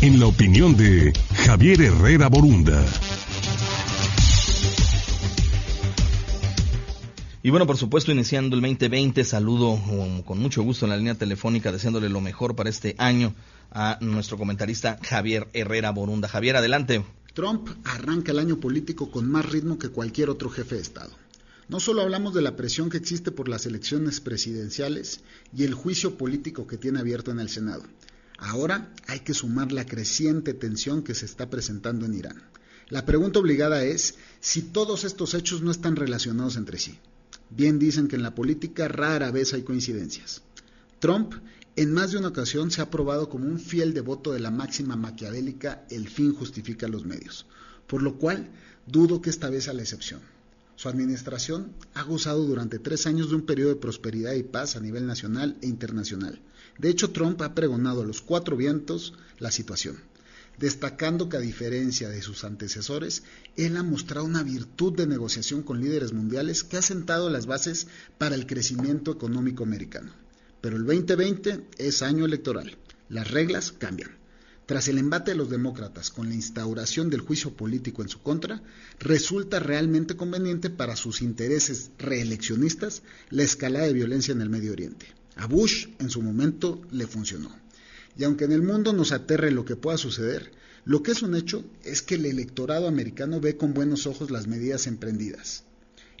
en la opinión de Javier Herrera Borunda. Y bueno, por supuesto, iniciando el 2020, saludo con mucho gusto en la línea telefónica, deseándole lo mejor para este año a nuestro comentarista Javier Herrera Borunda. Javier, adelante. Trump arranca el año político con más ritmo que cualquier otro jefe de Estado. No solo hablamos de la presión que existe por las elecciones presidenciales y el juicio político que tiene abierto en el Senado. Ahora hay que sumar la creciente tensión que se está presentando en Irán. La pregunta obligada es si todos estos hechos no están relacionados entre sí. Bien dicen que en la política rara vez hay coincidencias. Trump en más de una ocasión se ha probado como un fiel devoto de la máxima maquiavélica el fin justifica los medios, por lo cual dudo que esta vez sea la excepción. Su administración ha gozado durante tres años de un periodo de prosperidad y paz a nivel nacional e internacional. De hecho, Trump ha pregonado a los cuatro vientos la situación destacando que a diferencia de sus antecesores, él ha mostrado una virtud de negociación con líderes mundiales que ha sentado las bases para el crecimiento económico americano. Pero el 2020 es año electoral. Las reglas cambian. Tras el embate de los demócratas con la instauración del juicio político en su contra, resulta realmente conveniente para sus intereses reeleccionistas la escalada de violencia en el Medio Oriente. A Bush en su momento le funcionó. Y aunque en el mundo nos aterre lo que pueda suceder, lo que es un hecho es que el electorado americano ve con buenos ojos las medidas emprendidas.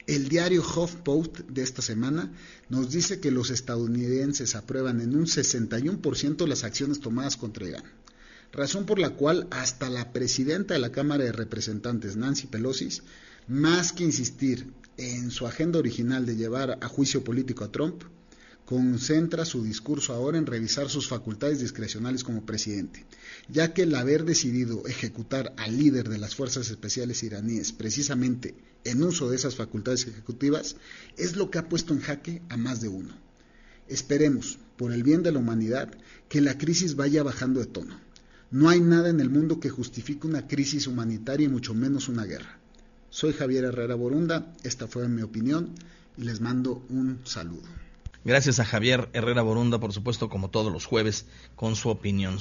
El diario HuffPost de esta semana nos dice que los estadounidenses aprueban en un 61% las acciones tomadas contra Irán, razón por la cual hasta la presidenta de la Cámara de Representantes, Nancy Pelosi, más que insistir en su agenda original de llevar a juicio político a Trump, concentra su discurso ahora en revisar sus facultades discrecionales como presidente, ya que el haber decidido ejecutar al líder de las fuerzas especiales iraníes precisamente en uso de esas facultades ejecutivas es lo que ha puesto en jaque a más de uno. Esperemos, por el bien de la humanidad, que la crisis vaya bajando de tono. No hay nada en el mundo que justifique una crisis humanitaria y mucho menos una guerra. Soy Javier Herrera Borunda, esta fue mi opinión y les mando un saludo. Gracias a Javier Herrera Borunda, por supuesto, como todos los jueves, con su opinión.